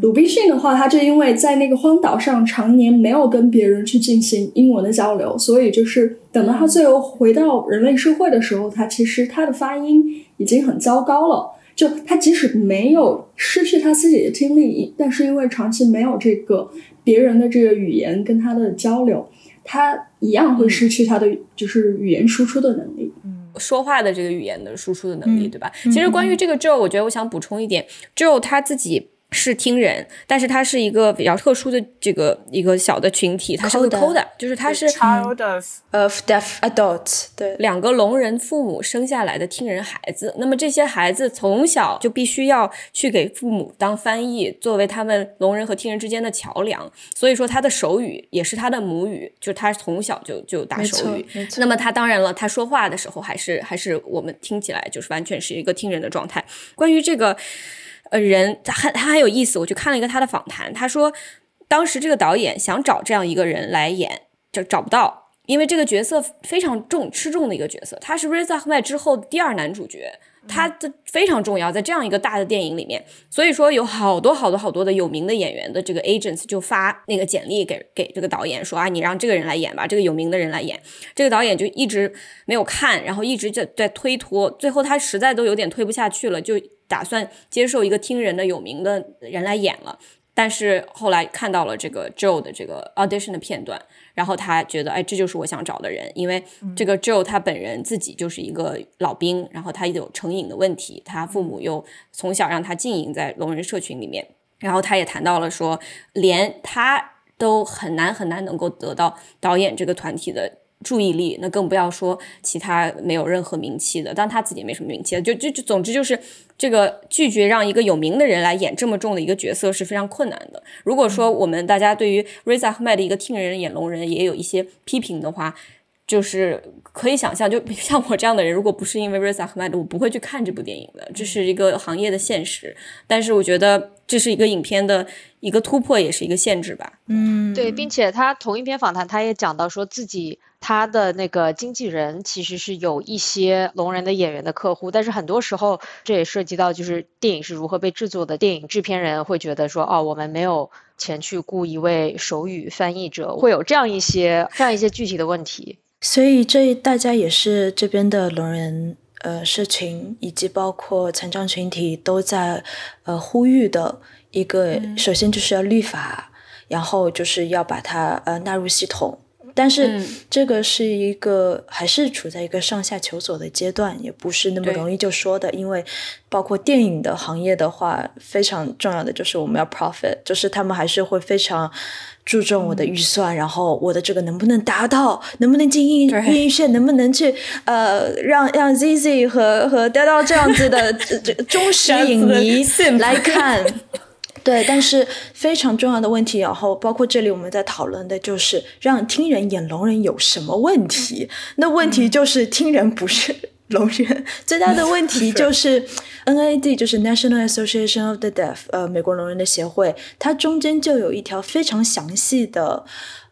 鲁滨逊的话，他就因为在那个荒岛上常年没有跟别人去进行英文的交流，所以就是等到他最后回到人类社会的时候，他其实他的发音已经很糟糕了。就他即使没有失去他自己的听力，但是因为长期没有这个别人的这个语言跟他的交流。他一样会失去他的就是语言输出的能力，嗯，说话的这个语言的输出的能力，对吧？其实关于这个 Joe，我觉得我想补充一点，Joe 他自己。是听人，但是他是一个比较特殊的这个一个小的群体，他是个 coda，就是他是 child of of deaf adults，对，两个聋人父母生下来的听人孩子。那么这些孩子从小就必须要去给父母当翻译，作为他们聋人和听人之间的桥梁。所以说他的手语也是他的母语，就是他从小就就打手语。那么他当然了，他说话的时候还是还是我们听起来就是完全是一个听人的状态。关于这个。呃，人他很他很有意思，我去看了一个他的访谈，他说当时这个导演想找这样一个人来演，就找不到，因为这个角色非常重吃重的一个角色，他是 Riza Ahmed 之后第二男主角，他的非常重要，在这样一个大的电影里面，所以说有好多好多好多的有名的演员的这个 agents 就发那个简历给给这个导演说啊，你让这个人来演吧，这个有名的人来演，这个导演就一直没有看，然后一直在在推脱，最后他实在都有点推不下去了，就。打算接受一个听人的有名的人来演了，但是后来看到了这个 Joe 的这个 audition 的片段，然后他觉得，哎，这就是我想找的人，因为这个 Joe 他本人自己就是一个老兵，然后他有成瘾的问题，他父母又从小让他浸淫在聋人社群里面，然后他也谈到了说，连他都很难很难能够得到导演这个团体的。注意力，那更不要说其他没有任何名气的，但他自己也没什么名气，就就就总之就是这个拒绝让一个有名的人来演这么重的一个角色是非常困难的。如果说我们大家对于 Riza Ahmed 的一个听人演聋人也有一些批评的话，就是可以想象，就 像我这样的人，如果不是因为 Riza Ahmed，我不会去看这部电影的，这是一个行业的现实。但是我觉得这是一个影片的一个突破，也是一个限制吧。嗯，对，并且他同一篇访谈，他也讲到说自己。他的那个经纪人其实是有一些聋人的演员的客户，但是很多时候这也涉及到就是电影是如何被制作的。电影制片人会觉得说，哦，我们没有钱去雇一位手语翻译者，会有这样一些这样一些具体的问题。所以这大家也是这边的聋人呃社群以及包括残障群体都在呃呼吁的一个，首先就是要立法，然后就是要把它呃纳入系统。但是嗯这个是一个还是处在一个上下求索的阶段，也不是那么容易就说的。因为包括电影的行业的话，非常重要的就是我们要 profit，就是他们还是会非常。注重我的预算，然后我的这个能不能达到，能不能进映对映院，能不能去呃让让 ZZ 和和得到这样子的这这忠实影迷来看，对，但是非常重要的问题，然后包括这里我们在讨论的就是让听人演聋人有什么问题？那问题就是听人不是聋人，最大的问题 就是 NAD，就是 National Association of the Deaf，呃，美国聋人的协会，它中间就有一条非常详细的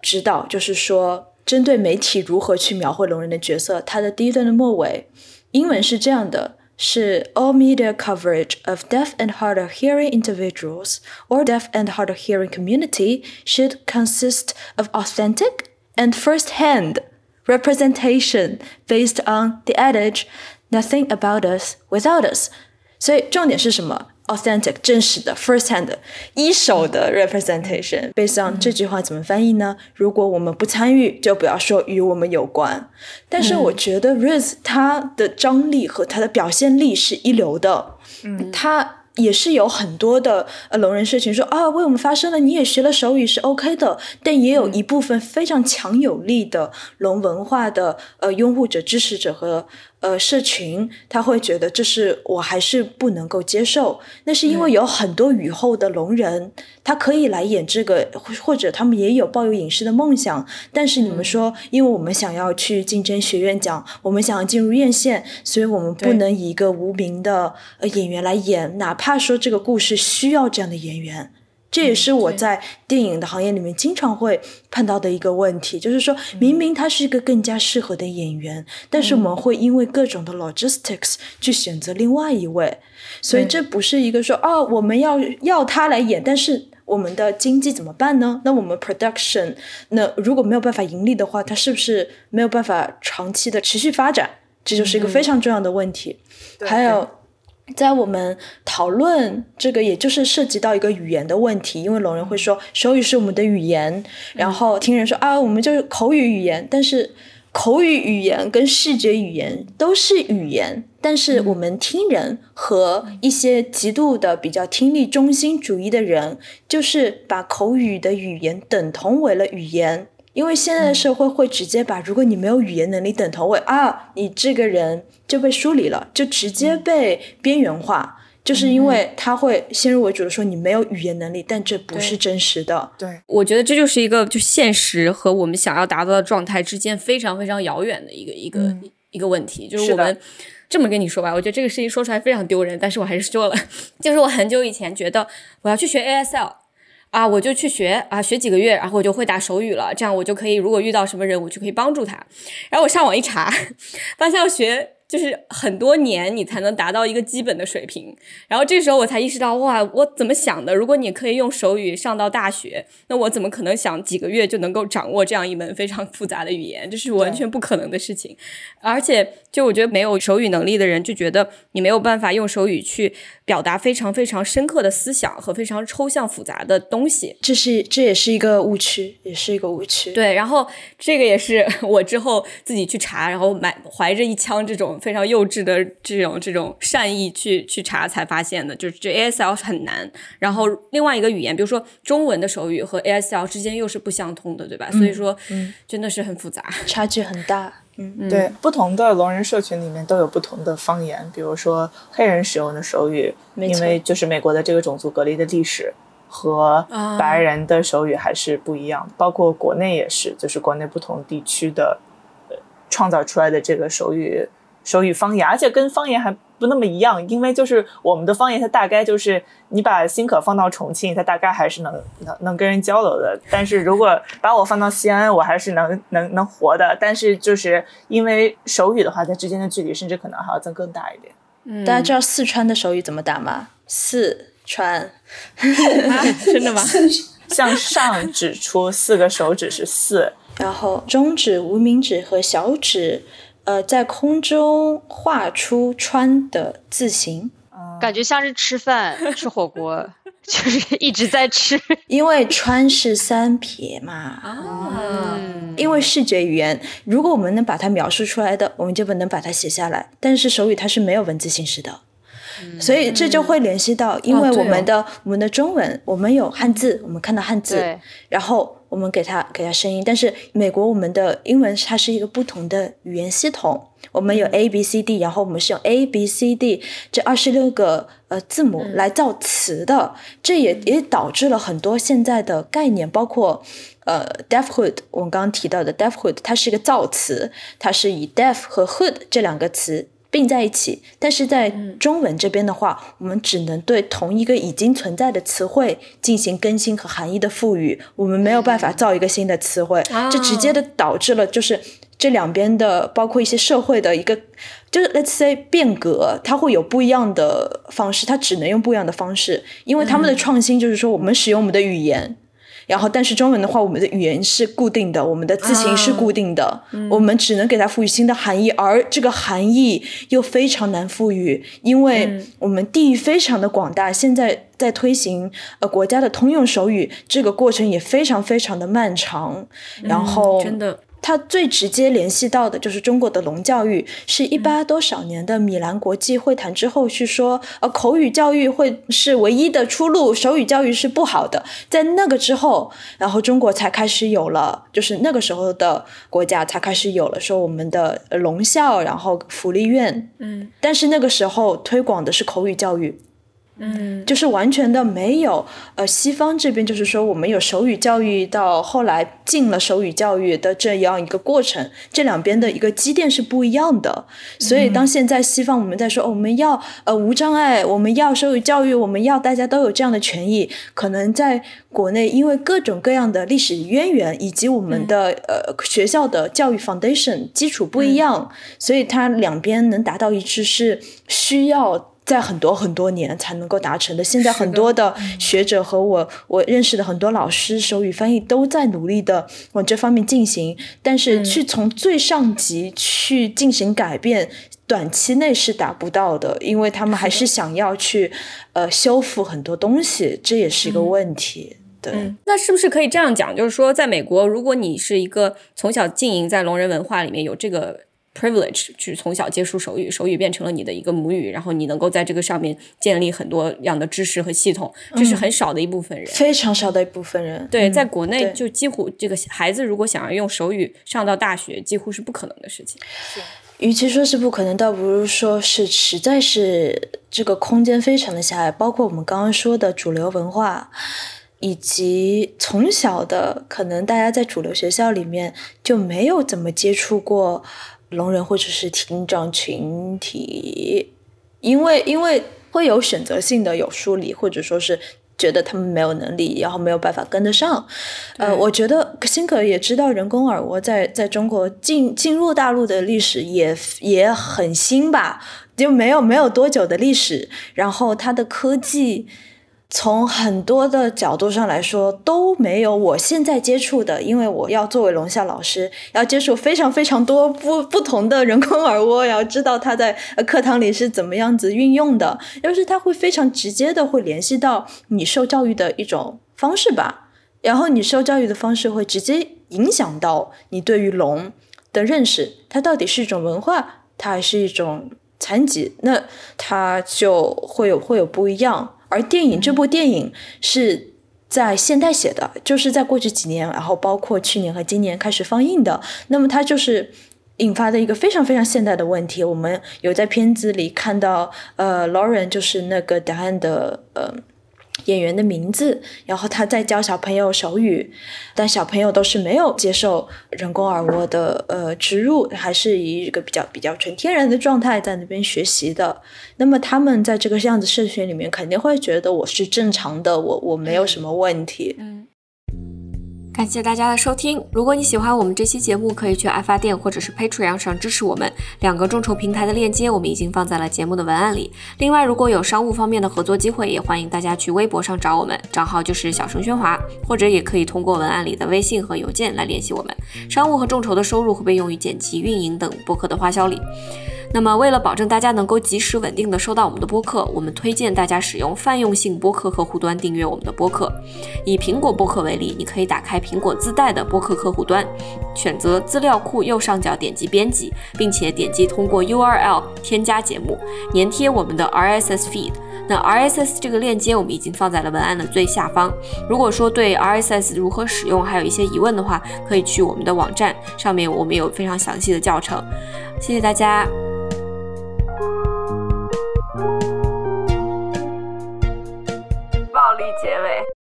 指导，就是说针对媒体如何去描绘聋人的角色，它的第一段的末尾，英文是这样的。是 all media coverage of deaf and hard of hearing individuals or deaf and hard of hearing community should consist of authentic and first-hand representation based on the adage nothing about us without us。所以重点是什么 ？authentic 真实的 first hand 一手的 representation based on 这句话怎么翻译呢？如果我们不参与，就不要说与我们有关。但是我觉得 Riz 他的张力和他的表现力是一流的，嗯，他。也是有很多的呃聋人社群说啊，为我们发声了，你也学了手语是 OK 的，但也有一部分非常强有力的聋文化的呃拥护者、支持者和呃社群，他会觉得这是我还是不能够接受。那是因为有很多雨后的聋人，他可以来演这个，或或者他们也有抱有影视的梦想，但是你们说，因为我们想要去竞争学院奖，我们想要进入院线，所以我们不能以一个无名的呃演员来演，哪怕说这个故事需要这样的演员。这也是我在电影的行业里面经常会碰到的一个问题，就是说明明他是一个更加适合的演员，但是我们会因为各种的 logistics 去选择另外一位，所以这不是一个说哦，我们要要他来演，但是我们的经济怎么办呢？那我们 production 那如果没有办法盈利的话，它是不是没有办法长期的持续发展？这就是一个非常重要的问题。还有。在我们讨论这个，也就是涉及到一个语言的问题，因为聋人会说手语是我们的语言，然后听人说啊，我们就是口语语言，但是口语语言跟视觉语言都是语言，但是我们听人和一些极度的比较听力中心主义的人，就是把口语的语言等同为了语言。因为现在的社会会直接把，如果你没有语言能力等同为啊，你这个人就被疏离了，就直接被边缘化，就是因为他会先入为主的说你没有语言能力，但这不是真实的。对，我觉得这就是一个就现实和我们想要达到的状态之间非常非常遥远的一个一个、嗯一个问题，就是我们。这么跟你说吧，我觉得这个事情说出来非常丢人，但是我还是说了。就是我很久以前觉得我要去学 ASL 啊，我就去学啊，学几个月，然后我就会打手语了，这样我就可以，如果遇到什么人，我就可以帮助他。然后我上网一查，发现要学就是很多年你才能达到一个基本的水平。然后这时候我才意识到，哇，我怎么想的？如果你可以用手语上到大学，那我怎么可能想几个月就能够掌握这样一门非常复杂的语言？这是完全不可能的事情。而且，就我觉得没有手语能力的人，就觉得你没有办法用手语去表达非常非常深刻的思想和非常抽象复杂的东西。这是这也是一个误区，也是一个误区。对，然后这个也是 我之后自己去查，然后买怀着一腔这种非常幼稚的这种这种善意去去查才发现的，就是这 ASL 很难。然后另外一个语言，比如说中文的手语和 ASL 之间又是不相通的，对吧？所以说真的是很复杂。差距很大。嗯，对，不同的聋人社群里面都有不同的方言，比如说黑人使用的手语，因为就是美国的这个种族隔离的历史和啊。白人的手语还是不一样，包括国内也是，就是国内不同地区的呃创造出来的这个手语手语方言，而且跟方言还不那么一样，因为就是我们的方言，它大概就是你把辛可放到重庆，它大概还是能能能跟人交流的。但是如果把我放到西安，我还是能能能活的。但是就是因为手语的话，它之间的距离甚至可能还要增更大一点。嗯，大家知道四川的手语怎么打吗？四川。啊真的吗？向上指出四个手指是四，然后中指、无名指和小指，呃，在空中画出“川”的字形。感觉像是吃饭吃火锅。就是一直在吃。因为川是三撇嘛，啊，因为视觉语言，如果我们能把它描述出来的，我们就不能把它写下来。但是手语它是没有文字形式的，所以这就会联系到，因为我们的、我们的中文，我们有汉字，我们看到汉字，然后我们给它给它声音。但是美国我们的英文它是一个不同的语言系统，我们有 A B C D，然后我们是用 A B C D 这二十六个呃字母来造词的，这也也导致了很多现在的概念，包括。呃，deafhood，我们刚刚提到的 deafhood，它是一个造词，它是以 deaf 和 hood 这两个词并在一起。但是在中文这边的话，我们只能对同一个已经存在的词汇进行更新和含义的赋予，我们没有办法造一个新的词汇，这直接的导致了就是这两边的，包括一些社会的一个。就是 let's say 变革，它会有不一样的方式，它只能用不一样的方式，因为他们的创新就是说，我们使用我们的语言，然后，但是中文的话，我们的语言是固定的，我们的字形是固定的，我们只能给它赋予新的含义，而这个含义又非常难赋予，因为我们地域非常的广大。现在在推行呃国家的通用手语，这个过程也非常非常的漫长。然后，真的，它最直接联系到的就是中国的聋教育，是一八多少年的米兰国际会谈之后去说，呃，口语教育会是唯一的出路，手语教育是不好的。在那个之后，然后中国才开始有了，就是那个时候的国家才开始有了说我们的呃聋校，然后福利院，嗯但是那个时候推广的是口语教育。嗯就是完全的没有，呃，西方这边就是说我们有手语教育，到后来进了手语教育的这样一个过程，这两边的一个积淀是不一样的。所以当现在西方我们在说、哦我们要呃无障碍，我们要手语教育，我们要大家都有这样的权益，可能在国内因为各种各样的历史渊源以及我们的、呃学校的教育 foundation 基础不一样，所以它两边能达到一致是需要。在很多很多年才能够达成的。现在很多的学者和我我认识的很多老师，手语翻译都在努力的往这方面进行，但是去从最上级去进行改变。短期内是达不到的，因为他们还是想要去，呃，修复很多东西，这也是一个问题。对，嗯，那是不是可以这样讲？就是说，在美国，如果你是一个从小经营在聋人文化里面有这个 privilege，去从小接触手语，手语变成了你的一个母语，然后你能够在这个上面建立很多样的知识和系统，这是很少的一部分人。非常少的一部分人。对，嗯在国内就几乎这个孩子如果想要用手语上到大学，几乎是不可能的事情。与其说是不可能，倒不如说是实在是这个空间非常的狭隘。包括我们刚刚说的主流文化，以及从小的可能大家在主流学校里面就没有怎么接触过聋人或者是听障群体，因为因为会有选择性的有梳理，或者说是。觉得他们没有能力，然后没有办法跟得上。呃，我觉得辛可也知道，人工耳蜗在在中国进进入大陆的历史也也很新吧，就没有没有多久的历史。然后它的科技从很多的角度上来说都没有我现在接触的，因为我要作为聋校老师，要接触非常非常多不不同的人工耳蜗，要知道它在课堂里是怎么样子运用的，就是它会非常直接的会联系到你受教育的一种方式吧。然后你受教育的方式会直接影响到你对于聋的认识，它到底是一种文化，它还是一种残疾，那它就会有会有不一样。而电影这部电影是在现代写的，就是在过去几年，然后包括去年和今年开始放映的。那么它就是引发的一个非常非常现代的问题。我们有在片子里看到，呃，Lauren 就是那个答案的呃演员的名字，然后他在教小朋友手语，但小朋友都是没有接受人工耳蜗的呃植入，还是以一个比较比较纯天然的状态在那边学习的。那么他们在这个样子社群里面，肯定会觉得我是正常的，我我没有什么问题。感谢大家的收听。如果你喜欢我们这期节目，可以去爱发电或者是 Patreon 上支持我们。两个众筹平台的链接我们已经放在了节目的文案里。另外，如果有商务方面的合作机会，也欢迎大家去微博上找我们，账号就是小声喧哗，或者也可以通过文案里的微信和邮件来联系我们。商务和众筹的收入会被用于剪辑、运营等播客的花销里。那么，为了保证大家能够及时稳定的收到我们的播客，我们推荐大家使用泛用性播客客户端订阅我们的播客。以苹果播客为例，你可以打开苹果自带的播客客户端，选择资料库右上角点击编辑，并且点击通过 URL 添加节目，粘贴我们的 RSS feed。那 RSS 这个链接我们已经放在了文案的最下方。如果说对 RSS 如何使用还有一些疑问的话，可以去我们的网站上面，我们有非常详细的教程。谢谢大家。力结尾。